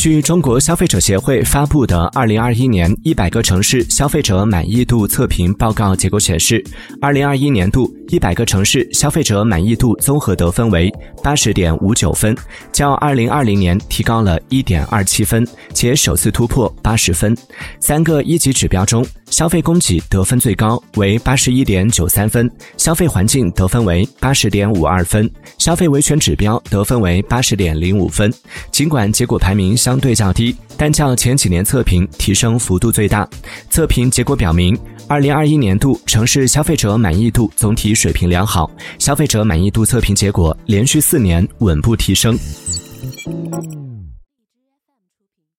据中国消费者协会发布的《二零二一年一百个城市消费者满意度测评报告》结果显示，二零二一年度一百个城市消费者满意度综合得分为八十点五九分，较二零二零年提高了一点二七分，且首次突破八十分。三个一级指标中，消费供给得分最高为八十一点九三分，消费环境得分为八十点五二分，消费维权指标得分为八十点零五分。尽管结果排名相对较低，但较前几年测评提升幅度最大。测评结果表明，二零二一年度城市消费者满意度总体水平良好，消费者满意度测评结果连续四年稳步提升。